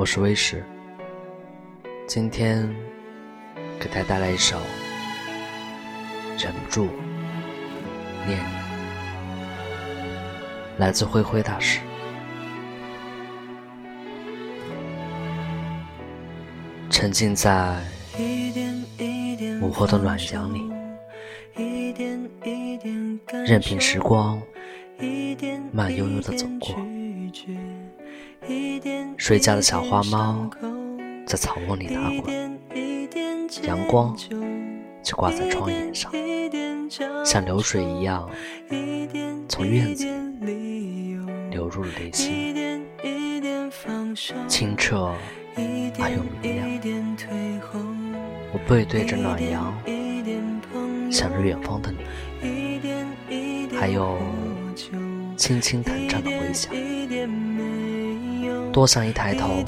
我是威石，今天给大家带来一首《忍不住念你》，来自灰灰大师。沉浸在午后的暖阳里，任凭时光慢悠悠的走过。睡觉的小花猫在草窝里打滚，阳光就挂在窗沿上，像流水一样从院子里流入了内心，清澈而又明亮。我背对着暖阳，想着远方的你，还有轻轻弹唱的回响。多想一抬头，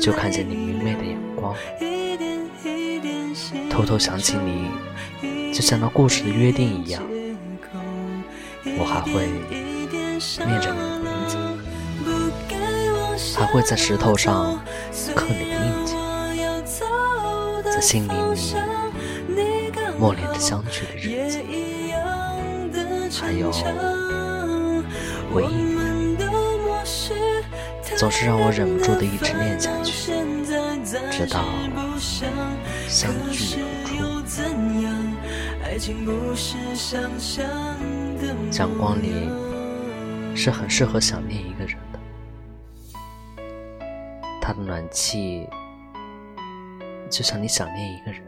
就看见你明媚的眼光，偷偷想起你，就像那故事的约定一样，我还会念着你的名字，还会在石头上刻你的印记，在心里你默念着相聚的日子，还有回忆。总是让我忍不住的一直念下去，直到相聚有处。阳光里是很适合想念一个人的，他的暖气就像你想念一个人，